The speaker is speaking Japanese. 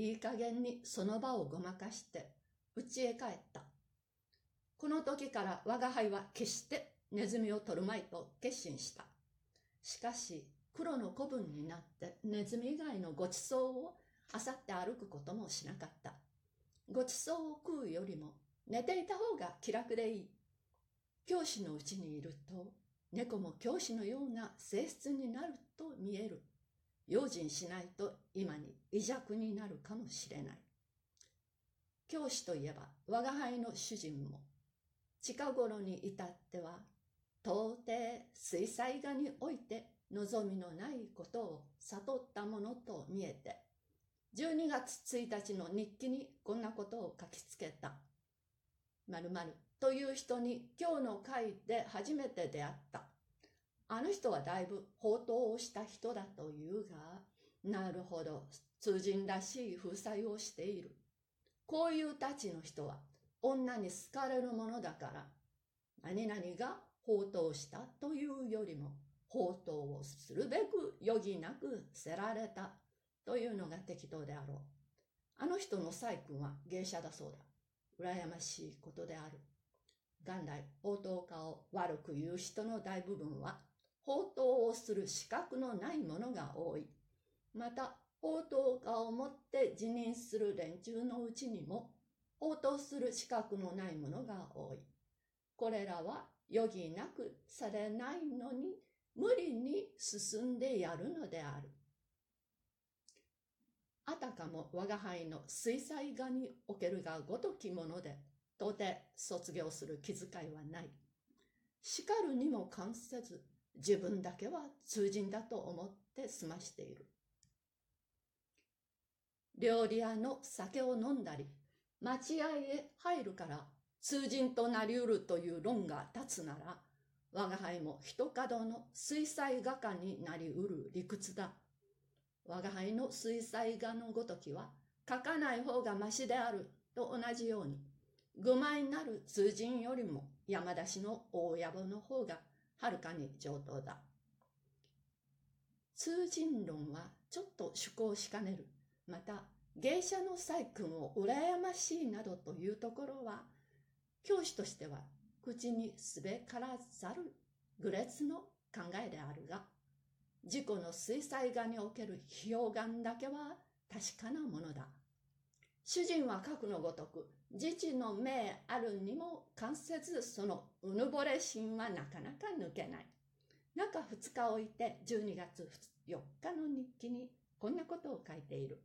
いい加減にその場をごまかして家へ帰った。この時から我が輩は決してネズミを取るまいと決心した。しかし黒の子分になってネズミ以外のごちそうをあさって歩くこともしなかった。ごちそうを食うよりも寝ていた方が気楽でいい。教師のうちにいると猫も教師のような性質になると見える。用心しないと今に微弱になるかもしれない。教師といえば我が輩の主人も近頃に至っては到底水彩画において望みのないことを悟ったものと見えて12月1日の日記にこんなことを書きつけた。〇〇という人に今日の会で初めて出会った。あの人はだいぶ放蕩をした人だというが、なるほど、通人らしい風采をしている。こういうたちの人は女に好かれるものだから、何々が放蕩したというよりも、放蕩をするべく余儀なくせられたというのが適当であろう。あの人の細君は芸者だそうだ。羨ましいことである。元来、放蕩家を悪く言う人の大部分は、放蕩をする資格のない者が多い。また、放蕩家をもって辞任する連中のうちにも、応答する資格のない者が多い。これらは余儀なくされないのに無理に進んでやるのである。あたかも我が輩の水彩画におけるがごときもので、到底卒業する気遣いはない。叱るにも関せず、自分だけは通人だと思って済ましている。料理屋の酒を飲んだり、待合へ入るから通人となりうるという論が立つなら、我が輩も一角の水彩画家になりうる理屈だ。我が輩の水彩画のごときは、書かない方がましであると同じように、愚昧なる通人よりも山出しの大野暮の方がはるかに上等だ。通人論はちょっと趣向しかねる。また、芸者の細君を羨ましいなどというところは、教師としては口にすべからざる愚劣の考えであるが、自己の水彩画における表眼だけは確かなものだ。主人は核のごとく、自治の命あるにも関せず、そのうぬぼれ心はなかなか抜けない。中2日置いて12月4日の日記にこんなことを書いている。